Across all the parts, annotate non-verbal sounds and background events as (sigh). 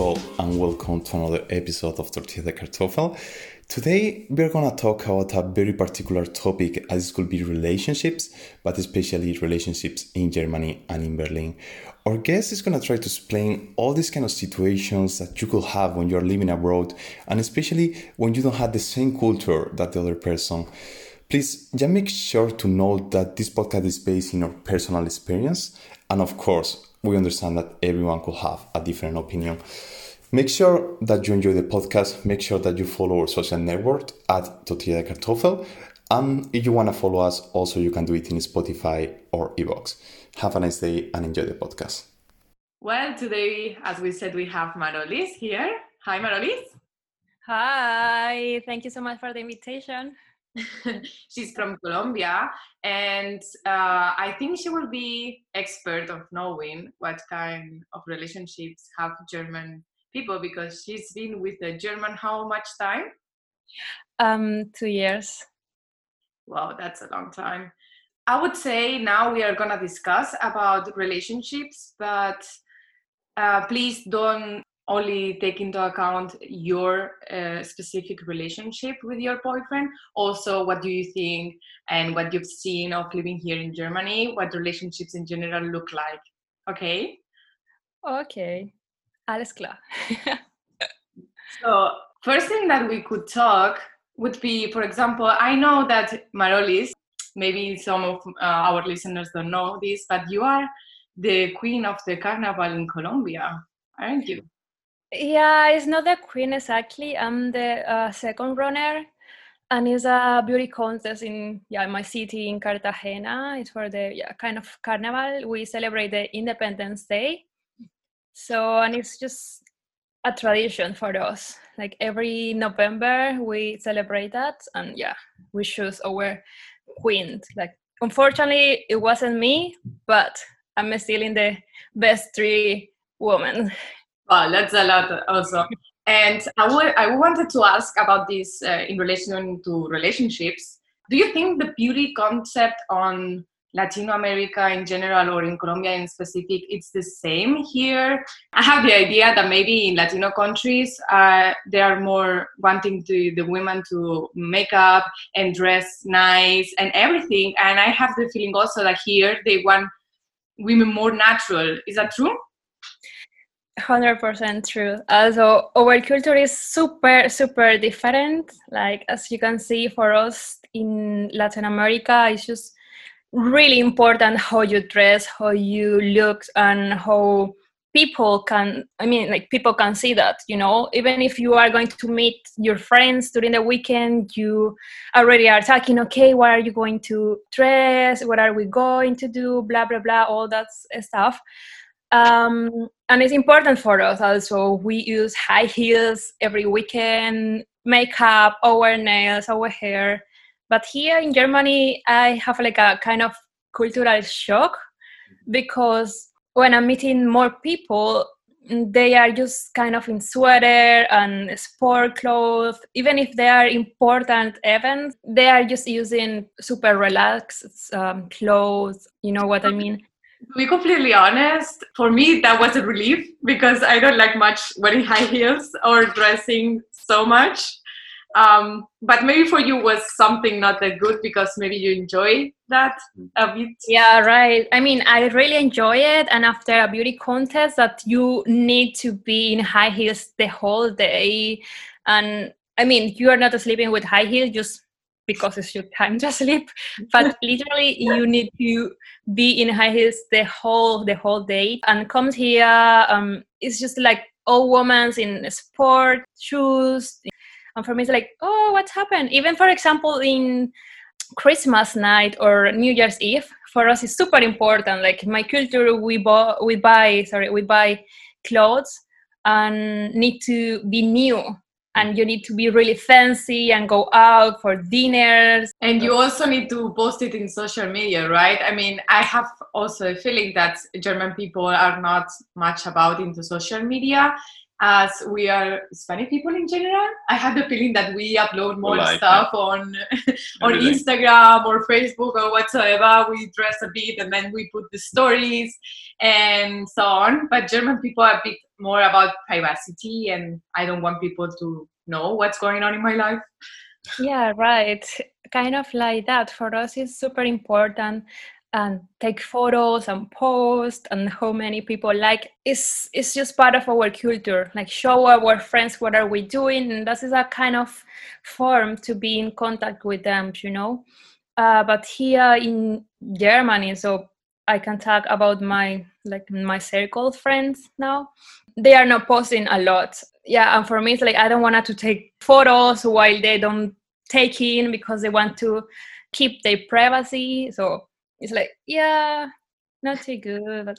people, and welcome to another episode of Tortilla de Kartoffel. Today, we're gonna talk about a very particular topic, uh, as it could be relationships, but especially relationships in Germany and in Berlin. Our guest is gonna try to explain all these kind of situations that you could have when you're living abroad, and especially when you don't have the same culture that the other person. Please just make sure to note that this podcast is based in our personal experience, and of course, we understand that everyone could have a different opinion. Make sure that you enjoy the podcast. Make sure that you follow our social network at Tortilla de Kartoffel. And if you want to follow us, also you can do it in Spotify or iVoox. Have a nice day and enjoy the podcast. Well, today, as we said, we have Marolys here. Hi, Marolys. Hi, thank you so much for the invitation. (laughs) She's from Colombia, and uh, I think she will be expert of knowing what kind of relationships have German people because she's been with the German how much time? Um, two years. Wow, that's a long time. I would say now we are gonna discuss about relationships, but uh, please don't only take into account your uh, specific relationship with your boyfriend. Also what do you think and what you've seen of living here in germany what relationships in general look like okay? Okay. Alles klar. So first thing that we could talk would be for example i know that marolys maybe some of uh, our listeners don't know this but you are the queen of the carnival in colombia aren't you yeah, it's not the queen exactly. I'm the uh, second runner, and it's a beauty contest in yeah my city in Cartagena. It's for the yeah kind of carnival. We celebrate the Independence Day, so and it's just a tradition for us. Like every November, we celebrate that, and yeah, we choose our queen. Like unfortunately, it wasn't me, but I'm still in the best three women Wow, that's a lot also. And I, w- I wanted to ask about this uh, in relation to relationships. Do you think the beauty concept on Latino America in general or in Colombia in specific, it's the same here? I have the idea that maybe in Latino countries, uh, they are more wanting to the women to make up and dress nice and everything. And I have the feeling also that here they want women more natural. Is that true? 100% true. Also, our culture is super, super different. Like, as you can see, for us in Latin America, it's just really important how you dress, how you look, and how people can i mean like people can see that you know even if you are going to meet your friends during the weekend you already are talking okay what are you going to dress what are we going to do blah blah blah all that stuff um, and it's important for us also. We use high heels every weekend, makeup, our nails, our hair. But here in Germany, I have like a kind of cultural shock because when I'm meeting more people, they are just kind of in sweater and sport clothes. Even if they are important events, they are just using super relaxed um, clothes. You know what I mean? To be completely honest, for me that was a relief because I don't like much wearing (laughs) high heels or dressing so much. Um, but maybe for you was something not that good because maybe you enjoy that a bit. Yeah, right. I mean, I really enjoy it, and after a beauty contest, that you need to be in high heels the whole day, and I mean, you are not sleeping with high heels, just because it's your time to (laughs) sleep. But (laughs) literally you need to be in high heels the whole the whole day. And comes here um it's just like all women in sport shoes. And for me it's like oh what happened? Even for example in christmas night or new year's eve for us is super important. Like my culture we buy we buy sorry we buy clothes and need to be new and you need to be really fancy and go out for dinners. And you also need to post it in social media, right? I mean, I have also a feeling that German people are not much about into social media. As we are Hispanic people in general. I have the feeling that we upload more Like, stuff on (laughs) on Everything. Instagram or Facebook or whatsoever. We dress a bit and then we put the stories and so on. But German people are a bit more about privacy and I don't want people to know what's going on in my life. Yeah, right. Kind of like that. For us, it's super important and take photos and post and how many people like it's it's just part of our culture like show our friends what are we doing and this is a kind of form to be in contact with them you know? Uh, but here in germany so i can talk about my like my circle friends now. They are not posting a lot. Yeah and for me it's like i don't want to take photos while they don't take in because they want to keep their privacy. So it's like yeah not too good but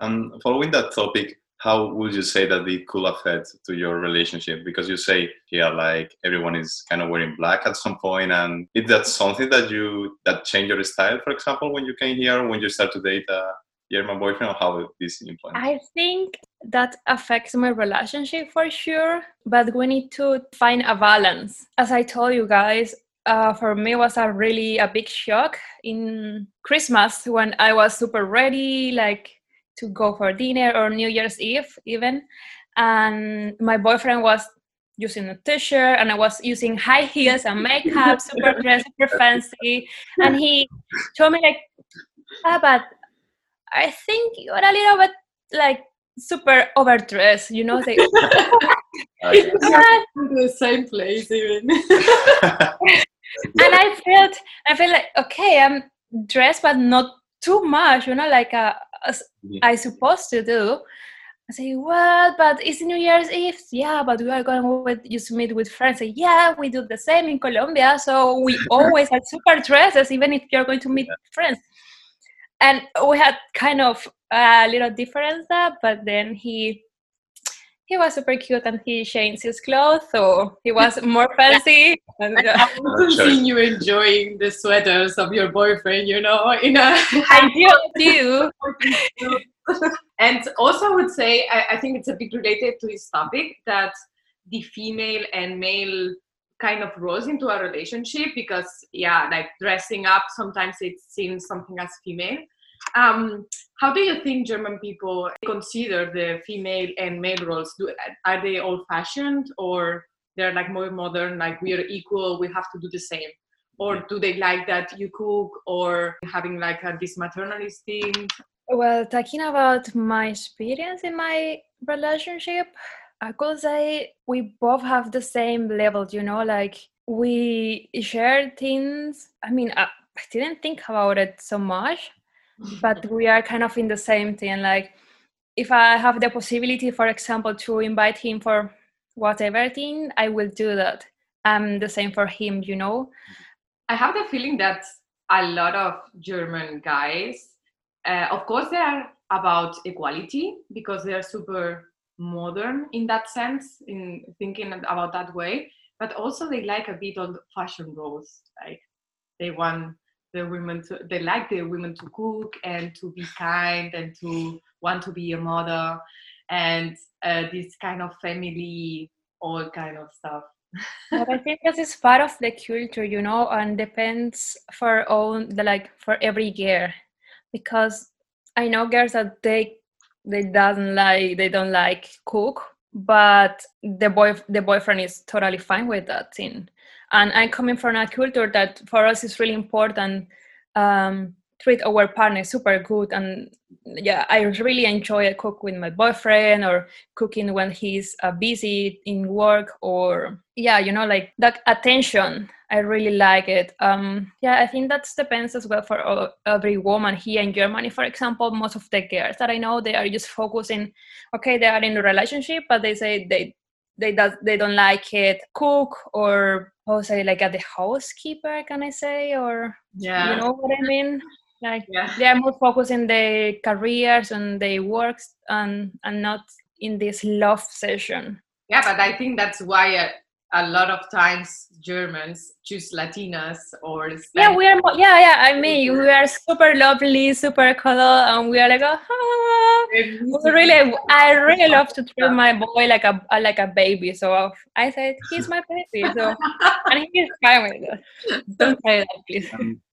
And following that topic, how would you say that it could affect to your relationship? Because you say yeah, like everyone is kind of wearing black at some point, and is that something that you that change your style, for example, when you came here, when you start to date a German boyfriend, or how this influence? I think that affects my relationship for sure, but we need to find a balance. As I told you guys, uh, for me was a really a big shock in Christmas when I was super ready, like to go for dinner or New Year's Eve even, and my boyfriend was using a t-shirt and I was using high heels and makeup, (laughs) super dressed, super fancy, and he told me like, ah, but I think you're a little bit like super overdressed, you know, like Okay. "Ah," the same place even. (laughs) (laughs) and I felt I felt like okay, I'm dressed but not too much, you know, like uh, as Yeah. I supposed to do. I say, well, but it's New Year's Eve. Yeah, but we are going with you to meet with friends. Say, yeah, we do the same in Colombia, so we (laughs) always have super dresses, even if you're going to meet friends. And we had kind of a little difference there, but then he he was super cute and he changed his clothes, so he was more fancy. and, uh, I haven't Sure. seen you enjoying the sweaters of your boyfriend, you know, in a (laughs) I do too. (laughs) and also I would say I, I think it's a bit related to this topic that the female and male kind of rose into a relationship because yeah like dressing up sometimes it seems something as female um, how do you think german people consider the female and male roles? Do, are they old fashioned or they're like more modern like we are equal we have to do the same? Or do they like that you cook or having like a, this maternalist thing? Well, talking about my experience in my relationship, I could say we both have the same level, you know, like we share things. I mean, I, I didn't think about it so much, but we are kind of in the same thing. Like, if I have the possibility, for example, to invite him for whatever thing, I will do that. I'm the same for him, you know. I have the feeling that a lot of German guys, uh, of course, they are about equality because they are super modern in that sense, in thinking about that way. But also, they like a bit of fashion roles. Like they want the women to, they like the women to cook and to be kind and to want to be a mother and uh, this kind of family, all kind of stuff. (laughs) but I think this is part of the culture, you know, and depends for own the like for every girl, because I know girls that they they doesn't like they don't like cook, but the boy the boyfriend is totally fine with that thing. And I'm coming from a culture that for us is really important. Um, treat our partner super good and yeah i really enjoy cook with my boyfriend or cooking when he's uh, busy in work or yeah you know like that attention i really like it um yeah i think that depends as well for all, every woman here in germany for example most of the girls that i know they are just focusing okay they are in a relationship but they say they they does they don't like it cook or oh say like at the housekeeper can i say or Yeah. you know what i mean like yeah. they are more focused in their careers and their works and and not in this love session Yeah, but I think that's why uh, a lot of times Germans choose Latinas or Spanish. yeah we are yeah yeah i mean we are super lovely super cuddle and we are like oh, we really i really (laughs) love to treat my boy like a like a baby so i said he's my baby so (laughs) and he's fine with it don't say that please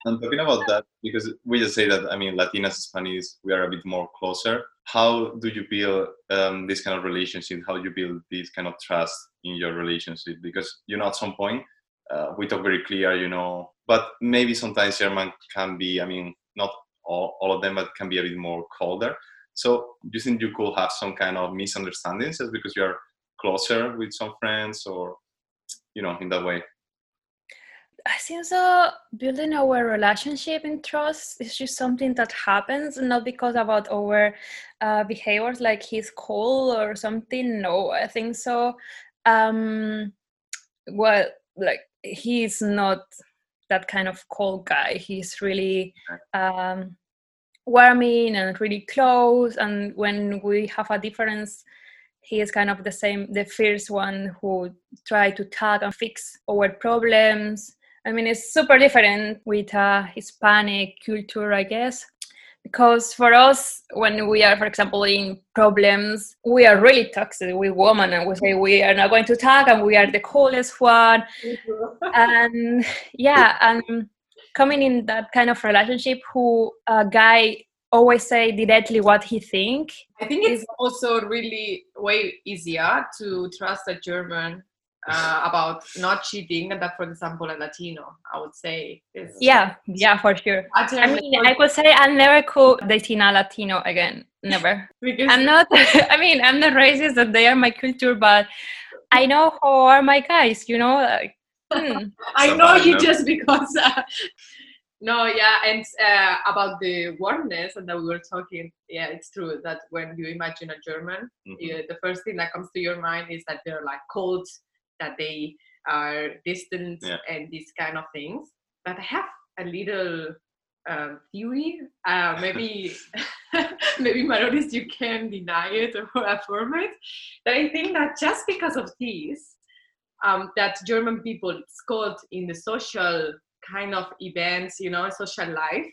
I'm talking about that, because we just say that, I mean, Latinas, Spanish, we are a bit more closer. How do you build um, this kind of relationship? How do you build this kind of trust in your relationship? Because, you know, at some point, uh, we talk very clear, you know, but maybe sometimes German can be, I mean, not all, all of them, but can be a bit more colder. So do you think you could have some kind of misunderstandings just because you're closer with some friends or, you know, in that way? I think so. Building our relationship in trust is just something that happens, not because about our uh, behaviors, like he's cool or something. No, I think so. Um, well, like he's not that kind of cold guy. He's really um, warming and really close. And when we have a difference, he is kind of the same, the first one who try to talk and fix our problems. I mean, it's super different with a Hispanic culture, I guess, because for us, when we are, for example, in problems, we are really toxic with women, and we say we are not going to talk, and we are the coolest one, (laughs) and yeah, and coming in that kind of relationship, who a guy always say directly what he think. I think it's also really way easier to trust a German uh, about not cheating than that, for example, a Latino. I would say. It's, Yeah, yeah, for sure. I mean, I could say i'll never call dating a Latino again. (laughs) Never. because I'm not. (laughs) I mean, I'm not racist that they are my culture, but I know who are my guys. You know, like, hmm. (laughs) I know you just because. Uh, no, yeah, and uh, about the warmness and that we were talking. Yeah, it's true that when you imagine a German, Mhm. yeah, the first thing that comes to your mind is that they're like cold, that they are distant, Yeah. and these kind of things. But I have a little um, theory. Uh, maybe, (laughs) (laughs) maybe Marolys, you can deny it or affirm it. That I think that just because of this, um, that German people called in the social kind of events, you know, social life.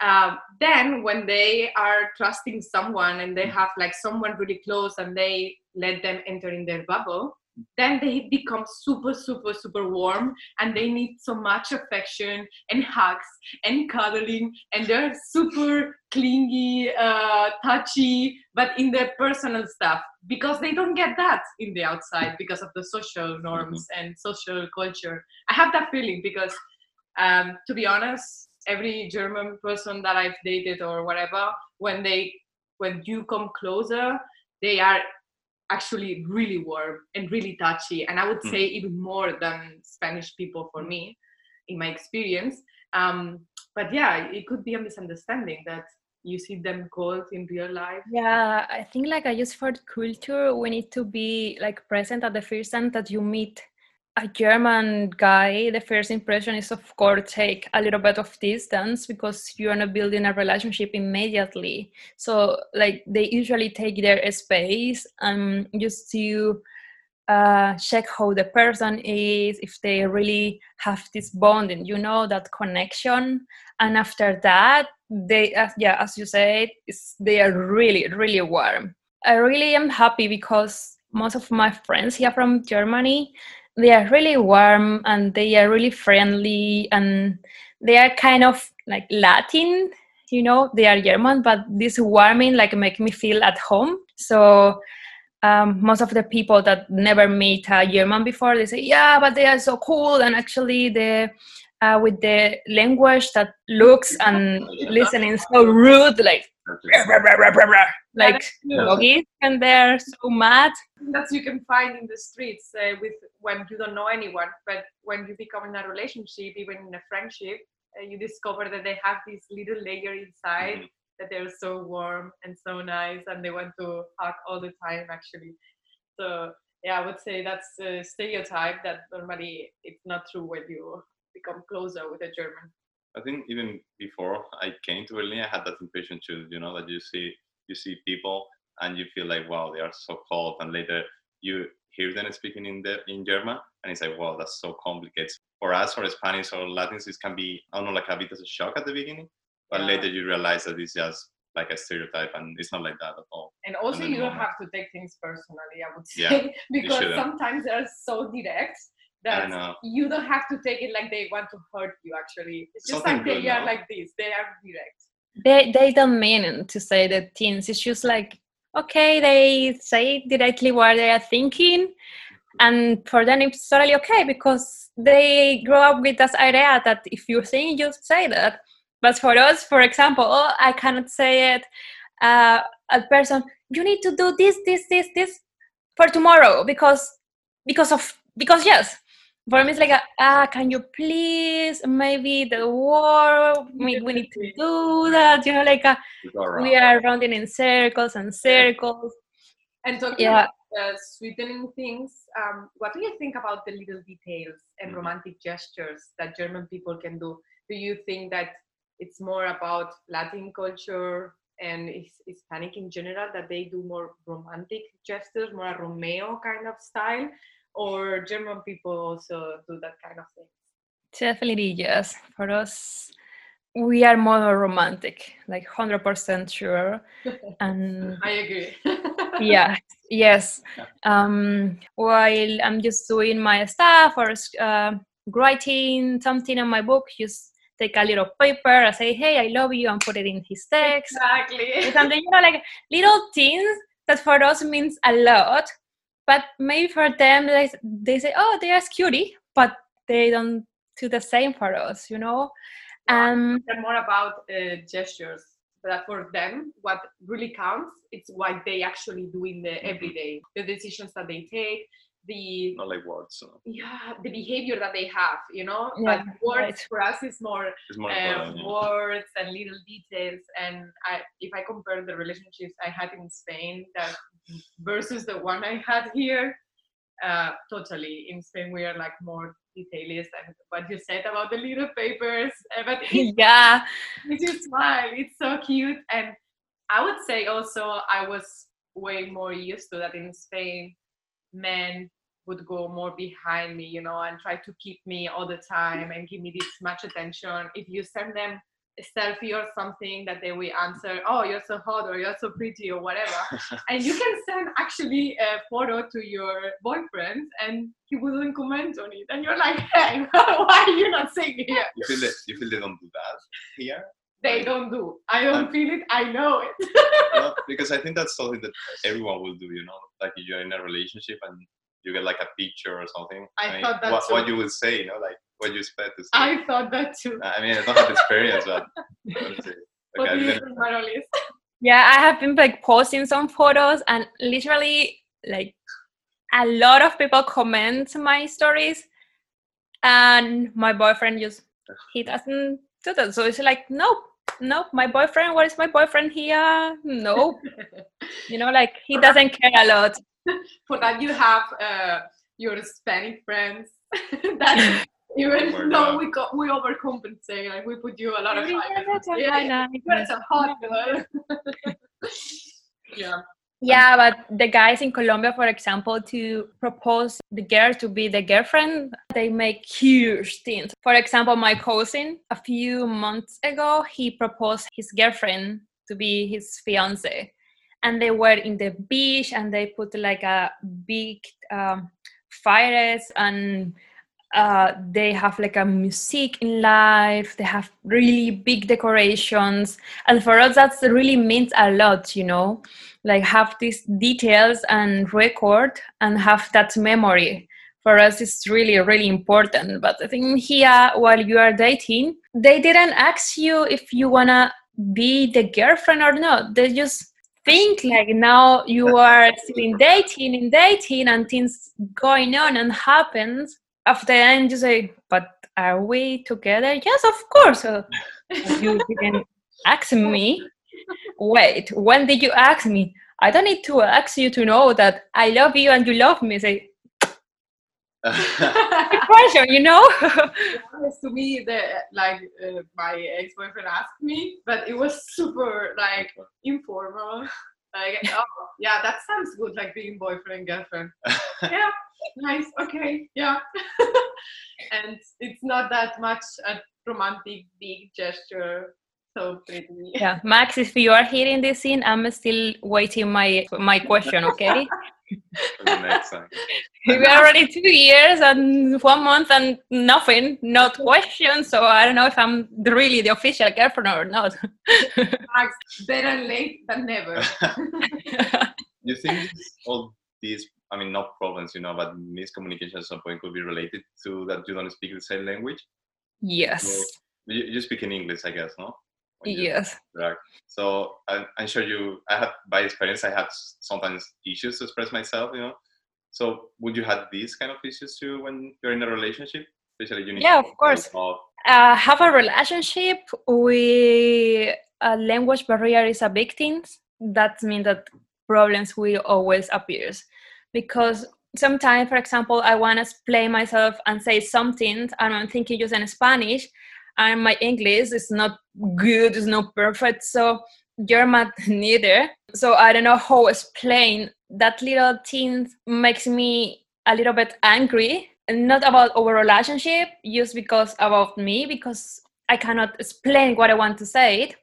Um, then when they are trusting someone and they have like someone really close and they let them enter in their bubble, then they become super, super, super warm and they need so much affection and hugs and cuddling and they're super clingy, uh, touchy, but in their personal stuff because they don't get that in the outside because of the social norms and social culture. I have that feeling because, um, to be honest, every German person that I've dated or whatever, when they when you come closer, they are actually really warm and really touchy, and I would Mm. say even more than Spanish people for me, in my experience. Um, but yeah, it could be a misunderstanding that you see them cold in real life. Yeah, I think like I just for culture, we need to be like present at the first time that you meet a German guy. The first impression is, of course, take a little bit of distance because you are not building a relationship immediately. So, like, they usually take their space and just to uh, check how the person is, if they really have this bonding, you know, that connection. And after that, they, uh, yeah, as you said, they are really, really warm. I really am happy because most of my friends here from Germany, they are really warm and they are really friendly and they are kind of like Latin, you know, they are German, but this warming like make me feel at home. So um, most of the people that never meet a German before, they say, yeah, but they are so cool. And actually, the uh, with the language that looks and listening so rude, like like doggies, and they're so mad. That you can find in the streets uh, with when you don't know anyone, but when you become in a relationship, even in a friendship, uh, you discover that they have this little layer inside Mhm. that they're so warm and so nice, and they want to hug all the time. Actually, so yeah, I would say that's a stereotype that normally it's not true when you become closer with a German. I think even before I came to Berlin, I had that impression too. You know that you see you see people and you feel like wow they are so cold, and later you hear them speaking in the, in German and it's like wow that's so complicated for us for spanish or latins it can be i don't know like a bit of a shock at the beginning but Yeah. later you realize that it's just like a stereotype and it's not like that at all And also, you don't have to take things personally. I would say (laughs) Yeah, because sometimes they're so direct that you don't have to take it like they want to hurt you. Actually, it's just Something like they are no? like this. They are direct. they they don't mean to say the things it's just like okay they say directly what they are thinking and for them it's totally okay because they grow up with this idea that if you think you say that but for us for example oh, i cannot say it uh, a person you need to do this this this this for tomorrow because because of because yes for me it's like a, ah can you please maybe the war we, we need to do that you know like a, You go around. we are rounding in circles and circles And talking Yeah. about uh, sweetening things, um, what do you think about the little details and Mhm. romantic gestures that German people can do? Do you think that it's more about Latin culture and Hispanic in general that they do more romantic gestures, more a Romeo kind of style, or German people also do that kind of thing? definitely yes for us we are more romantic like 100% sure (laughs) and I agree. (laughs) yeah yes um while i'm just doing my stuff or uh, writing something on my book just take a little paper and say hey i love you and put it in his text exactly. something you know like little things that for us means a lot but maybe for them they, they say oh they are cutie but they don't do the same for us you know um They're more about uh, gestures. But for them, what really counts it's what they actually do in the everyday, the decisions that they take, the not like words so yeah, the behavior that they have. You know, Yeah, but words right. for us is more it's more uh, important yeah. words and little details. And I, if I compare the relationships I had in Spain that versus the one I had here, uh, totally. In Spain, we are like more detailist, and what you said about the little papers, (laughs) but (laughs) yeah makes you smile. It's so cute. And I would say also I was way more used to that in Spain. Men would go more behind me, you know, and try to keep me all the time and give me this much attention. If you send them selfie or something that they will answer, oh, you're so hot or you're so pretty or whatever. (laughs) and you can send actually a photo to your boyfriend and he wouldn't comment on it. And you're like, (laughs) hey, (laughs) why are you not saying it here? you feel that you feel they don't do that here they don't do. I don't feel it. I know it. because I think that's something that everyone will do, you know, like if you're in a relationship and you get like a picture or something. I mean, thought that what, what you would say, you know, like what you expect to say. I thought that too. I mean, I don't have experience, but (laughs) honestly, What okay, do you think, yeah i have been like posting some photos and literally like a lot of people comment my stories and my boyfriend just he doesn't do that. So it's like nope nope my boyfriend what is my boyfriend here? No (laughs) you know like he doesn't care a lot. (laughs) For that, you have uh, your Spanish friends. That even Oh my though we got we overcompensate, like we put you a lot of time. Yeah, fine, You're hot, girl. (laughs) yeah. Yeah, but the guys in Colombia, for example, to propose the girl to be the girlfriend, they make huge things. For example, my cousin, a few months ago, he proposed his girlfriend to be his fiance. And they were in the beach and they put like a big um, fires and uh, they have like a music in life they have really big decorations and for us that's really means a lot you know? Like have these details and record and have that memory. For us it's really really important but i think here while you are dating they didn't ask you if you wanna be the girlfriend or not. They just think like now you are still in dating in dating and things going on and happens after the end you say but are we together? Yes of course. So you didn't ask me wait when did you ask me? I don't need to ask you to know that i love you and you love me. Say (laughs) question you know? Honest to me the like uh, my ex-boyfriend asked me but it was super like informal. Like (laughs) oh yeah that sounds good like being boyfriend girlfriend. (laughs) Yeah nice. Okay. Yeah. (laughs) and it's not that much a romantic big gesture. So pretty. Yeah, Max, if you are hearing this scene, I'm still waiting my my question. Okay. (laughs) Next time. (laughs) we are already two years and one month and nothing, not question. So I don't know if I'm really the official girlfriend or not. Max, better late than never. you think all these, I mean, not problems, you know, but miscommunication at some point could be related to that you don't speak the same language? yes. You, you speak in English, I guess, no? Yes. interact. So I'm, I'm sure you, I have, by experience, I have sometimes issues to express myself, you know? So would you have these kind of issues too when you're in a relationship? Especially you need Yeah, of course. uh, have a relationship with a language barrier is a big thing. That means that problems will always appears because sometimes, for example, I want to explain myself and say something, and I'm thinking just in Spanish, and my English is not good, it's not perfect. So German (laughs) neither. So I don't know how to explain that little thing makes me a little bit angry not about our relationship just because about me because i cannot explain what i want to say it.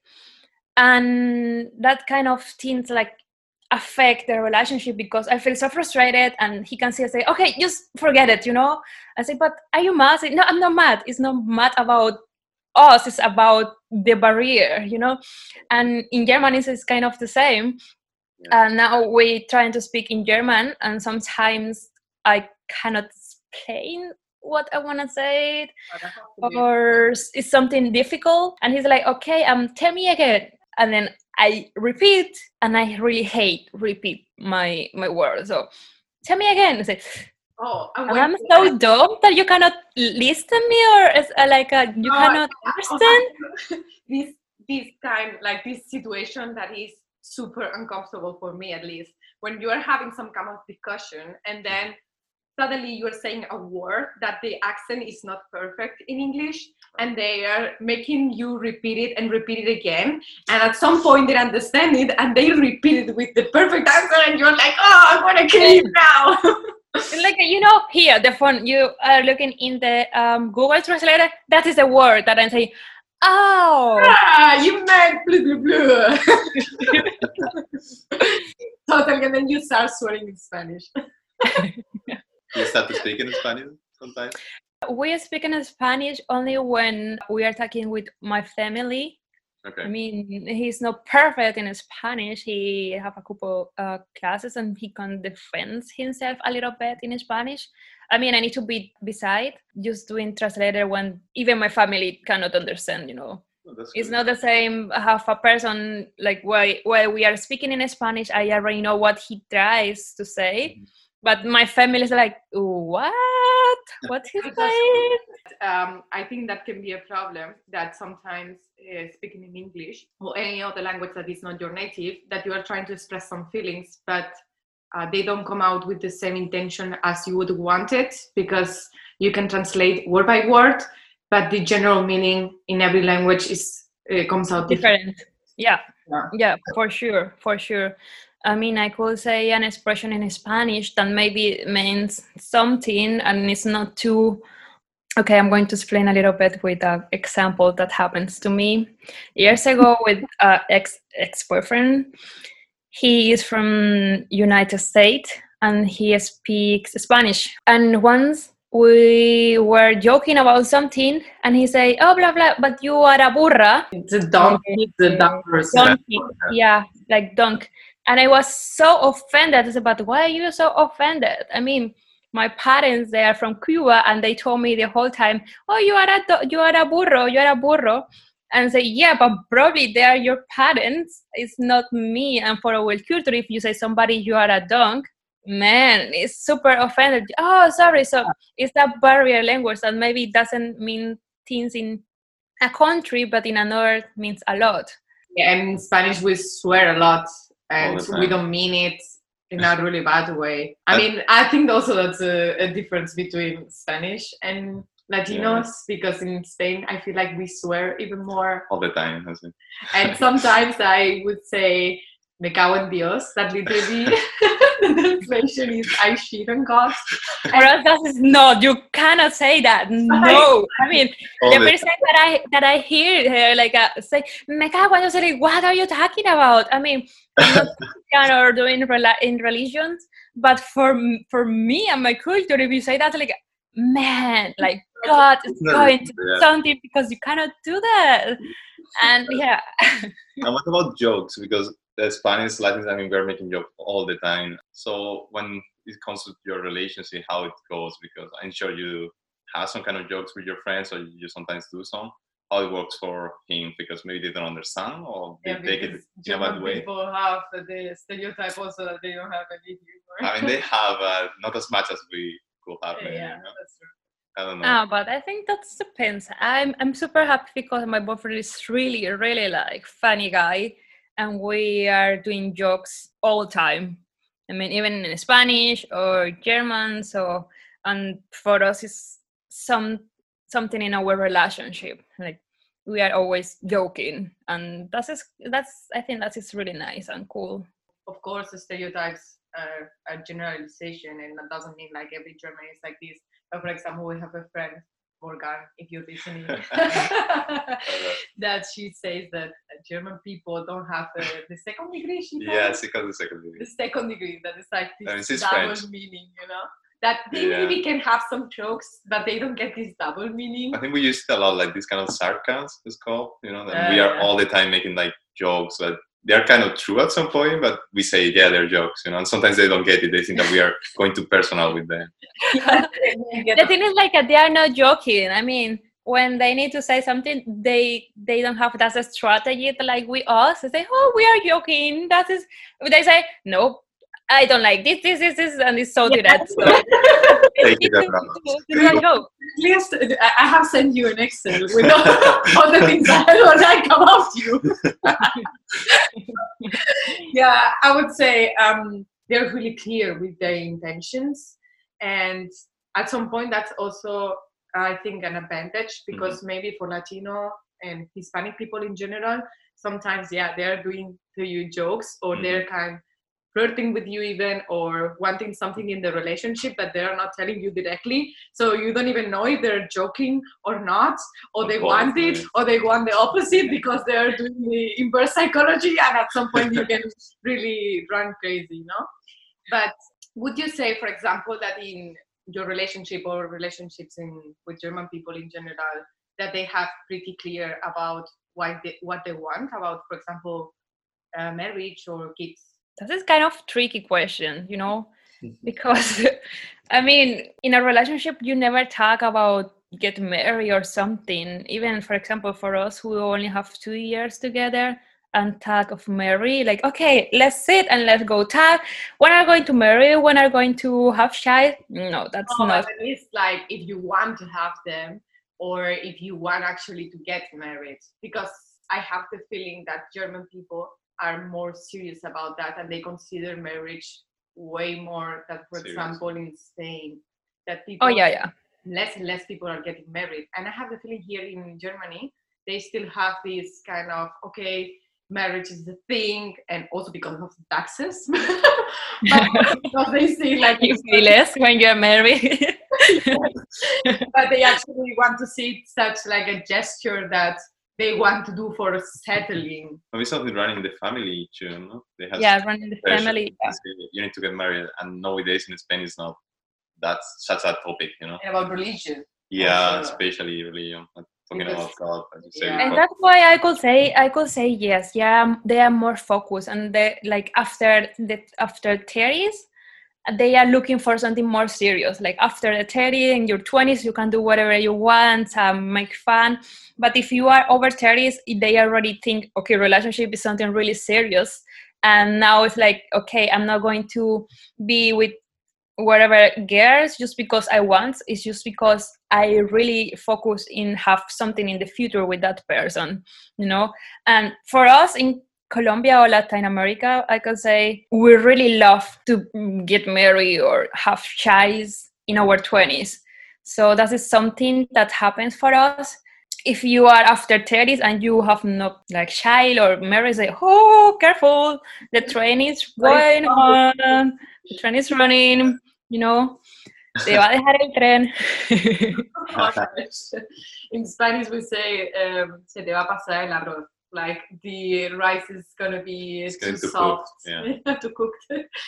and that kind of things like affect the relationship because i feel so frustrated and he can see and say okay just forget it you know? I say but are you mad? I say, no i'm not mad. It's not mad about us. It's about the barrier you know? And in german it's, it's kind of the same. Yeah. and now we're trying to speak in german and sometimes i cannot explain what i want to say or it's something difficult. And he's like okay um tell me again and then i repeat and i really hate repeat my my words. So tell me again. I say, Oh, I'm i'm so dumb that you cannot listen me or is uh, like uh, you No, cannot I- understand? (laughs) This this time like this situation that is super uncomfortable for me at least when you are having some kind of discussion and then suddenly you are saying a word that the accent is not perfect in english and they are making you repeat it and repeat it again. And at some point they understand it and they repeat it with the perfect answer and you're like oh i want to kill you now. (laughs) Like you know here the phone you are looking in the um, google translator that is the word that i'm saying oh. Ah, you meant blue blue blue (laughs) totally and then you start swearing in spanish. (laughs) You start to speak in Spanish sometimes? We speak in spanish only when we are talking with my family Okay. I mean, he's not perfect in Spanish. He have a couple uh, classes and he can defend himself a little bit in Spanish. I mean, I need to be beside just doing translator when even my family cannot understand. You know, Oh, it's good. not the same. Have a person like while while we are speaking in Spanish, I already know what he tries to say, Mhm. But my family is like, what? What he Because- saying? um, I think that can be a problem that sometimes uh, speaking in English or any other language that is not your native, that you are trying to express some feelings, but uh, they don't come out with the same intention as you would want it because you can translate word by word, but the general meaning in every language is uh, comes out different. different. Yeah. Yeah. yeah, for sure, for sure. I mean, I could say an expression in Spanish that maybe means something and it's not too. Okay, I'm going to explain a little bit with an example that happens to me years ago with uh, ex ex boyfriend. He is from United States and he speaks Spanish. And once we were joking about something, and he say, "Oh, blah blah," but you are a burra. It's a dumb, it's a person. donkey. Yeah, like dunk. And I was so offended. I said, but why are you so offended? I mean, my parents they are from Cuba, and they told me the whole time, "Oh, you are a you are a burro, you are a burro." And say, yeah, but probably they are your parents. It's not me. And for our culture, if you say somebody you are a dunk, man, it's super offended. Oh, sorry. So it's a barrier language that maybe doesn't mean things in a country, but in another means a lot. Yeah, and in Spanish we swear a lot and we don't mean it in (laughs) a really bad way. I mean, I think also that's a, a difference between Spanish and Latinos because in Spain I feel like we swear even more. all the time. And (laughs) sometimes I would say me cago en Dios, that literally (laughs) (laughs) the translation is I shouldn't cost. For us, that is not. You cannot say that. (laughs) No, I mean the person that I that I hear her like uh, say me cago en Dios," like what are you talking about? I mean, I'm not (laughs) Christian or doing rela- in religions, but for for me and my culture, if you say that, like man, like God is No, going to do yeah. something because you cannot do that. And yeah, And what about jokes? Because the Spanish, Latin, I mean, we're making jokes all the time. So when it comes to your relationship, how it goes, because I'm sure you have some kind of jokes with your friends, or you sometimes do some. How it works for him, because maybe they don't understand, or they Yeah, take it in a bad way. people have the stereotype also that they don't have any humor. I mean, they have uh, not as much as we could have. maybe, yeah, you know? that's true. I don't know. Ah, but I think that depends. I'm I'm super happy because my boyfriend is really, really like funny guy, and we are doing jokes all the time. I mean, even in Spanish or German. So, and for us, it's some something in our relationship. Like we are always joking, and that's is that's I think that is really nice and cool. Of course, stereotypes are a generalization, and that doesn't mean like every German is like this. But for example, we have a friend, Morgan, if you're listening, (laughs) (laughs) that she says that uh, German people don't have the, the second degree. She yeah, calls it? because the second degree. the second degree that is like this it's double French. meaning, you know. That they Yeah. maybe can have some jokes, but they don't get this double meaning. I think we used it a lot, like this kind of sarcasm is called, you know, that Yeah, we uh, are yeah. all the time making like jokes, but they're kind of true at some point, but we say, yeah, they're jokes, you know, and sometimes they don't get it. They think that we are (laughs) going too personal with them. (laughs) the thing is like they are not joking i mean when they need to say something they they don't have that strategy like we us they say oh we are joking that is they say no i don't like this this this, this and it's so direct so (laughs) Take it it's as a- it's a joke. At least I I have sent you an Excel with all, all the (laughs) things I don't like about you. (laughs) yeah, I would say um, they're really clear with their intentions, and at some point, that's also I think an advantage because maybe for Latino and Hispanic people in general, sometimes yeah, they're doing to you jokes or Mhm. they're kind flirting with you even or wanting something in the relationship but they're not telling you directly. So you don't even know if they're joking or not or Of they course, want it yeah. or they want the opposite because they're doing the inverse psychology and at some point you can really run crazy you know but would you say for example that in your relationship or relationships in with german people in general that they have pretty clear about what they, what they want about for example uh, marriage or kids That is kind of tricky question, you know, Mhm. because (laughs) I mean, in a relationship, you never talk about get married or something. Even for example, for us who only have two years together and talk of marry, like okay, let's sit and let's go talk. When are you going to marry? When are you going to have child? No, that's No, not. but at least like if you want to have them or if you want actually to get married because i have the feeling that german people are more serious about that and they consider marriage way more than for Serious. example in spain that oh, people Oh yeah, yeah. less and less people are getting married and i have the feeling here in germany they still have this kind of okay marriage is the thing and also because of taxes (laughs) but because they see (laughs) like You it's feel less when you're married. (laughs) but they actually want to see it such like a gesture that they want to do for settling. Maybe something running the family too, no? They have yeah, running the family. Yeah. You need to get married, and nowadays in Spain it's not that's such a topic, you know. And about religion. Yeah, Also- especially religion. Talking Because- about God, as you say. Yeah. and that's why i could say i could say yes yeah they are more focused and they like after the after 30s they are looking for something more serious. Like after the 30 in your 20s you can do whatever you want um, make fun. But if you are over 30s they already think okay relationship is something really serious. And now it's like okay i'm not going to be with whatever girls just because i want. It's just because i really focus in have something in the future with that person you know? And for us in colombia or latin america i can say we really love to get married or have childs in our 20s so that is something that happens for us if you are after 30s and you have no like child or marriage say oh careful the train is going on the train is running, you know, te va a dejar el tren. (laughs) In Spanish, we say, um, se te va a pasar el arroz. Like the rice is gonna be It's too going to cook, soft yeah. (laughs) to cook.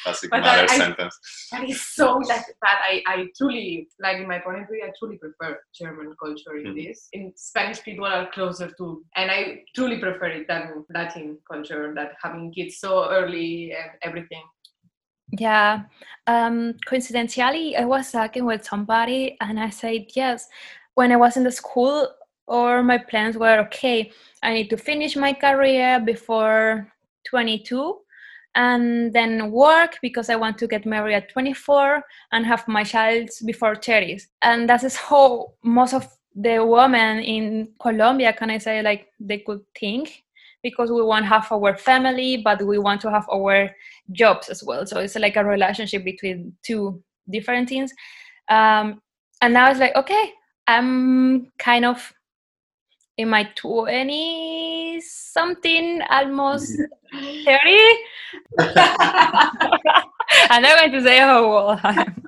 Classic But mother I- I- sentence. That is so like that. I, I truly like in my point of view. I truly prefer German culture in Mhm. this. In Spanish, people are closer to, and I truly prefer it than Latin culture. That having kids so early and everything. Yeah. Um, coincidentally, I was talking with somebody and I said, yes, when I was in the school, or my plans were okay, I need to finish my career before 22 and then work because I want to get married at 24 and have my child before 30. And that is how most of the women in Colombia, can I say, like they could think because we want have our family, but we want to have our jobs as well. So it's like a relationship between two different things. Um, and now it's like, okay, I'm kind of in my 20s something, almost 30. I'm not going to say how old I am.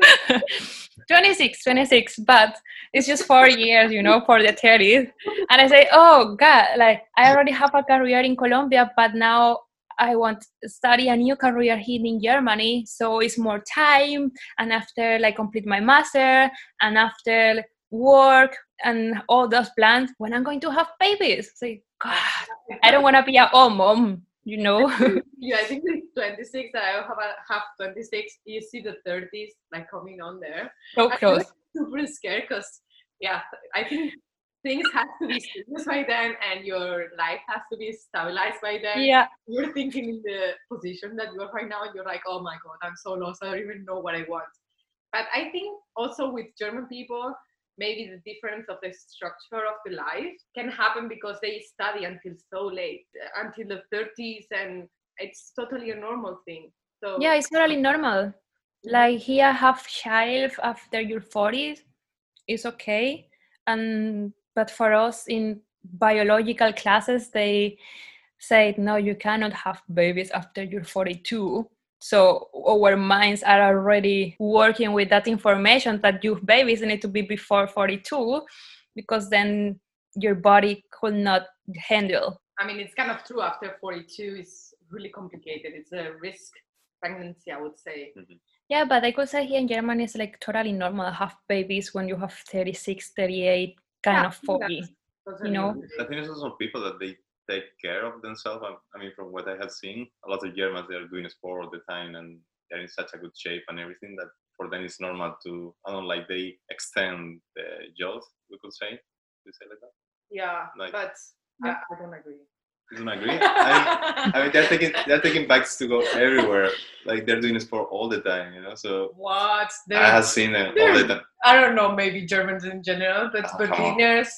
(laughs) 26, 26, but it's just four years, you know, for the 30s. And I say, oh God, like I already have a career in Colombia, but now I want to study a new career here in Germany. So it's more time. And after like complete my master and after work and all those plans, when I'm going to have babies, say, God, I don't want to be a old mom, you know? (laughs) yeah, I think with 26, I have a, have 26. You see the 30s like coming on there. so close. super scared because yeah, I think things have to be serious by then, and your life has to be stabilized by then. Yeah. You're thinking in the position that you are right now, and you're like, oh my god, I'm so lost. I don't even know what I want. But I think also with German people, maybe the difference of the structure of the life can happen because they study until so late, until the 30s, and it's totally a normal thing. So Yeah, it's totally normal. Like here, have child after your 40s is okay. And but for us in biological classes, they said no, you cannot have babies after you're 42. So our minds are already working with that information that your babies need to be before 42, because then your body could not handle. I mean, it's kind of true. After 42, it's really complicated. It's a risk pregnancy, I would say. Mm-hmm. Yeah, but I could say here in Germany it's like totally normal to have babies when you have 36, 38, kind Yeah, of 40. you know. I think there's also some people that they take care of themselves. I, I mean, from what I have seen, a lot of Germans they are doing sport all the time and they're in such a good shape and everything that for them it's normal to. I don't know, like they extend the jaws. We could say. You say like that? Yeah, Like- but I, Yeah. I don't agree. You don't agree? I, I mean, they're taking they're taking bikes to go everywhere. Like they're doing sport all the time, you know. So what? I They're- have seen it all the time. I don't know, maybe Germans in general, but Oh, come on. Berliners,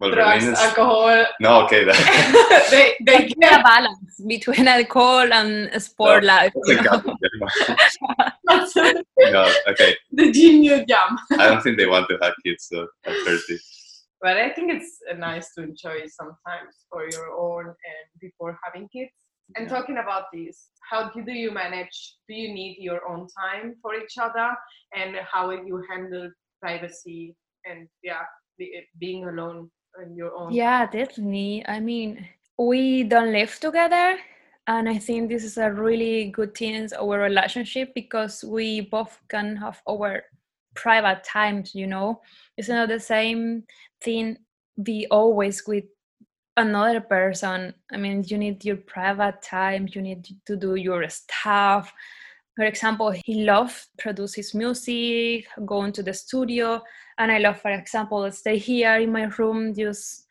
Well, drugs, Berliners- alcohol, No, okay, that, (laughs) they they a balance between alcohol and sport life. that's you a know? in Germany. no, okay. the genius jam. I don't think they want to have kids so, at 30. But I think it's uh, nice to enjoy sometimes for your own and before having kids. And Yeah. talking about this, how do do you manage? Do you need your own time for each other? And how will you handle privacy and yeah, be, being alone on your own? Yeah, definitely. I mean, we don't live together, and I think this is a really good thing in our relationship because we both can have our private times. You know, it's not the same thing be always with another person. I mean, you need your private time. You need to do your stuff. For example, he loves produce his music, going to the studio, and I love, for example, stay here in my room, just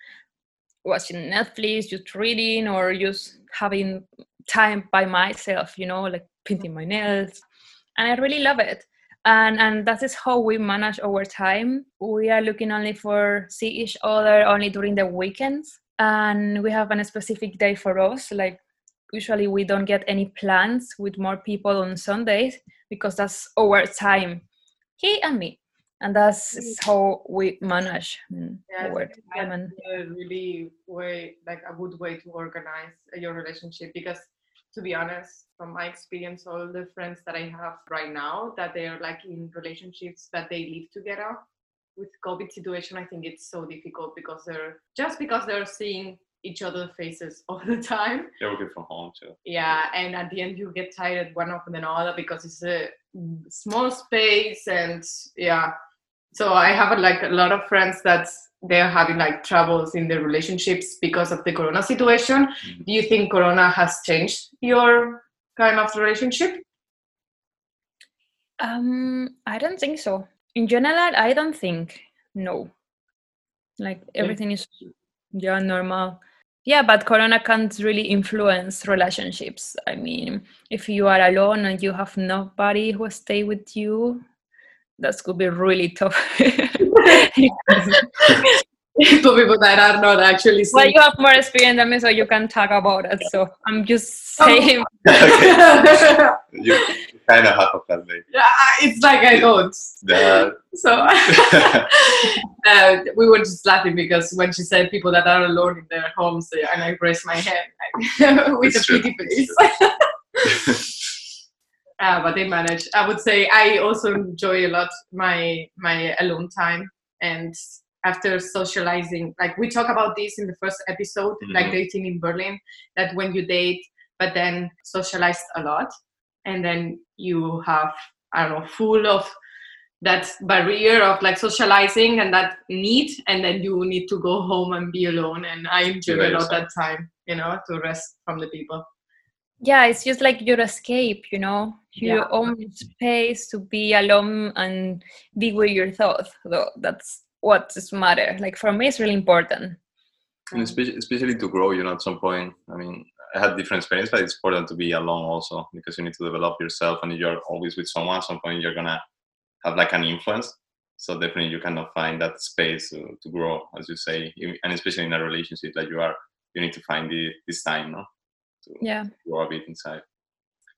watching Netflix, just reading, or just having time by myself, you know, like painting my nails. And I really love it. And and that is how we manage our time. We are looking only for see each other only during the weekends. And we have a specific day for us. Like usually we don't get any plans with more people on Sundays because that's our time. He and me. And that's is how we manage mm, Yeah, our time and a really way, like a good way to organize your relationship because to be honest, from my experience, all the friends that I have right now that they're like in relationships that they live together. With COVID situation, I think it's so difficult because they're just because they're seeing each other's faces (laughs) all the time. They're working from home too. Yeah, and at the end you get tired one of another because it's a small space and yeah. So I have like a lot of friends that they're having like troubles in their relationships because of the corona situation. Mm-hmm. Do you think corona has changed your kind of relationship? Um, I don't think so. In general, I don't think no. Like everything is yeah normal. Yeah, but Corona can't really influence relationships. I mean, if you are alone and you have nobody who stay with you, that could be really tough. (laughs) for people that are not actually well you have more experience than me so you can talk about it so i'm just oh. saying (laughs) oh. (laughs) you kind of have a family yeah it's like i don't. Yeah. (laughs) so (laughs) uh, we were just laughing because when she said people that are alone in their homes and i raised my hand (laughs) with it's a pity face. Uh, but they manage i would say i also enjoy a lot my my alone time. And after socializing like we talk about this in the first episode mm-hmm. like dating in berlin that when you date but then socialized a lot and then you have i don't know full of that barrier of like socializing and that need and then you need to go home and be alone. And i enjoy a lot that time you know to rest from the people. Yeah it's just like your escape you know? Your yeah. own space to be alone and be with your thoughts so that's what's matter. Like for me it's really important. And especially, especially to grow you know at some point. I mean i had different experience but it's important to be alone also because you need to develop yourself and if you're always with someone at some point you're gonna have like an influence. So definitely you cannot find that space to, to grow as you say and especially in a relationship that you are you need to find the, this time no? To yeah. grow a bit inside.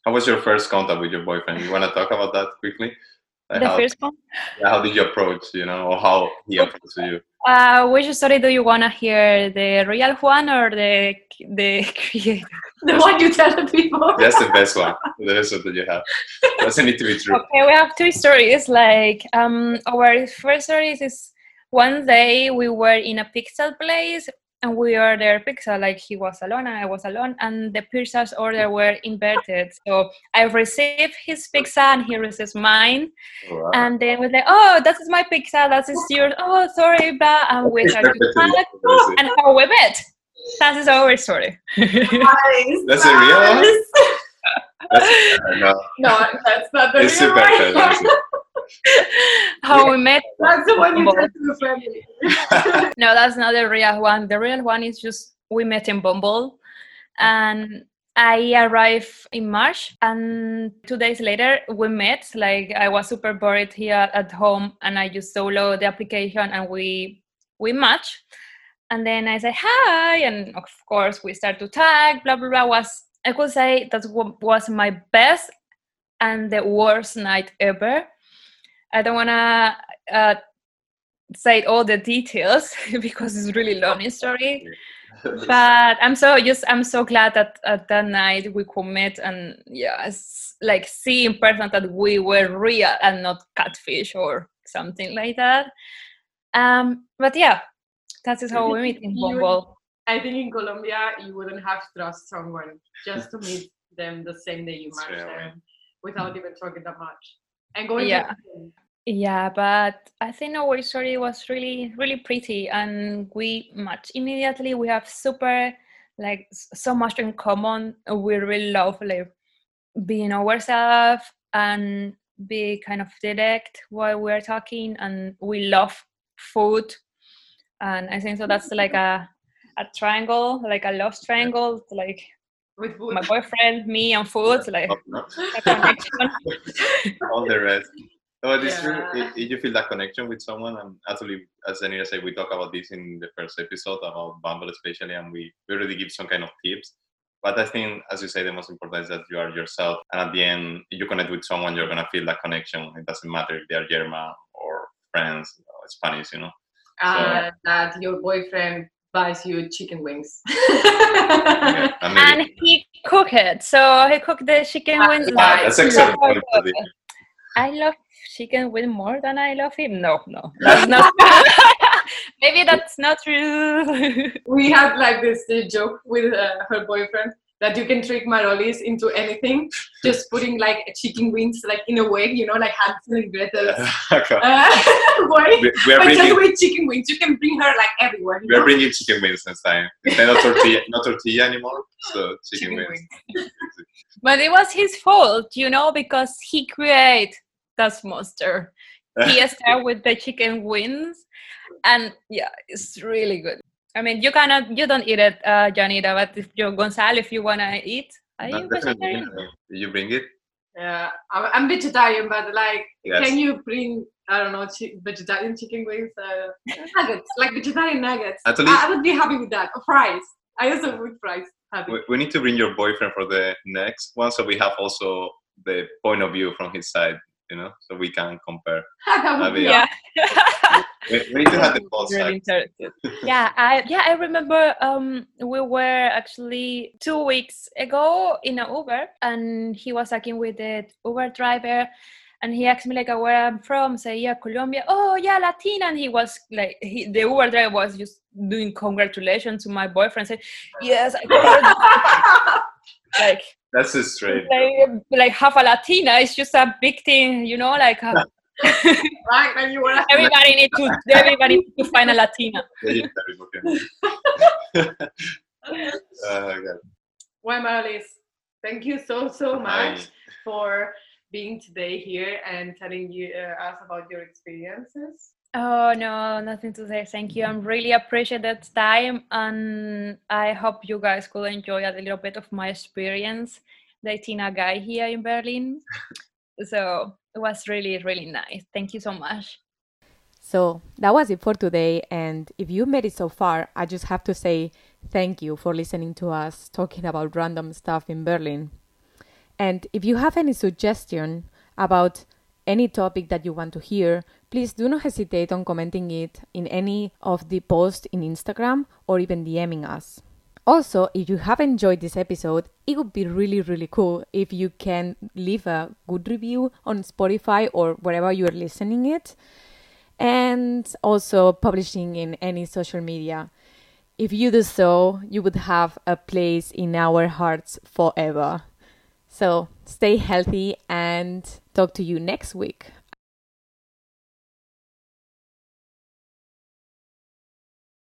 How was your first contact with your boyfriend? You want to talk about that quickly the how, first one? How did you approach, you know, or how he approached you? Uh, which story do you want to hear? The real one or the the creator? (laughs) The one you tell the people. (laughs) That's the best one. The best one that you have. Doesn't need to be true. Okay, we have two stories. Like um, our first story is one day we were in a pixel place and we ordered pizza like he was alone and I was alone and the pizza's order were inverted. So I received his pizza and he receives mine. Wow. And then we're like, oh, that is my pizza, that is yours. Oh, sorry, blah. Um, and we started to talk and how we met. That is our story. Nice, that's nice. a real one? that's, no. no, that's not the it's real one. How we met. (laughs) That's the one you said to the family. (laughs) (laughs) no, that's not the real one. The real one is just we met in Bumble, and I arrived in March, and two days later we met. Like I was super bored here at home, and I just download the application, and we we match. And then I say hi, and of course we start to tag. Blah blah blah. Was I could say that was my best and the worst night ever I don't want to uh, say all the details (laughs) because it's really long story. (laughs) but I'm so just I'm so glad that at that night we could meet and yeah, like see in person that we were real and not catfish or something like that. Um, but yeah, that is how we meet in Bumble. I think in Colombia you wouldn't have to trust someone just to meet them the same day you match them without even talking that much and going yeah yeah but i think our story was really really pretty and we match. Immediately we have super like so much in common. We really love like being ourselves and be kind of direct while we're talking and we love food. And i think so that's like a a triangle like a love triangle like with food. my boyfriend me and food like (laughs) all the rest no, it is yeah. true. If, if, you feel that connection with someone, and actually, as Anita said, we talk about this in the first episode about Bumble, especially, and we, we already give some kind of tips. But I think, as you say, the most important is that you are yourself. And at the end, if you connect with someone, you're going to feel that connection. It doesn't matter if they are German or friends or Spanish, you know. Uh, so, that your boyfriend buys you chicken wings. yeah, (laughs) and, and he cook it. So he cooked the chicken Ah, wings. yeah, like, That's excellent. super point, good. Paddy. I love chicken wing more than I love him. No, no, (laughs) that's not. (laughs) Maybe that's not true. (laughs) We had like this uh, joke with uh, her boyfriend that you can trick Marolys into anything, just putting like chicken wings like in a way, you know, like Hansel and Gretel Okay. uh, way. we, we are But just with chicken wings, you can bring her like everywhere. we are know? bringing chicken wings next time. Instead of tortilla, not tortilla anymore. So chicken, Chicken wings. wings. but it was his fault, you know, because he created Das Monster. (laughs) He started with the chicken wings, and yeah, it's really good. I mean, you cannot, you don't eat it, uh, Janita, but if you, Gonzalo, if you wanna eat, are you vegetarian? Did you bring it? Yeah, I'm, I'm vegetarian, but like, Yes. can you bring I don't know chi- vegetarian chicken wings, uh, nuggets, like vegetarian nuggets? At I, least- I would be happy with that. Or fries. I also would fries. Happy. We, we need to bring your boyfriend for the next one, so we have also the point of view from his side, you know, so we can compare. that Yeah. Yeah. We, we need have the both really sides. (laughs) yeah, I yeah I remember um we were actually two weeks ago in an Uber and he was talking with the Uber driver and he asked me like where I'm from, say yeah Colombia. Oh yeah, Latina. And he was like he, the Uber driver was just doing congratulations to my boyfriend. Said yes, I heard." (laughs) like That's just straight. like like half a Latina. It's just a big thing, you know, like. uh, (laughs) right when you were. everybody need to everybody need to find a Latina. Legendary Pokémon. uh, Well, Marolys, thank you so so much Hi. for being today here and telling you uh, us about your experiences. Oh no, nothing to say. Thank you. I'm really appreciate that time, and I hope you guys could enjoy a little bit of my experience dating a guy here in Berlin. So it was really, really nice. Thank you so much. So that was it for today. And if you made it so far, I just have to say thank you for listening to us talking about random stuff in Berlin. And if you have any suggestion about any topic that you want to hear, please do not hesitate on commenting it in any of the posts in Instagram or even DMing us. Also, if you have enjoyed this episode, it would be really, really cool if you can leave a good review on Spotify or wherever you are listening it and also publishing in any social media. If you do so, you would have a place in our hearts forever. So stay healthy and talk to you next week.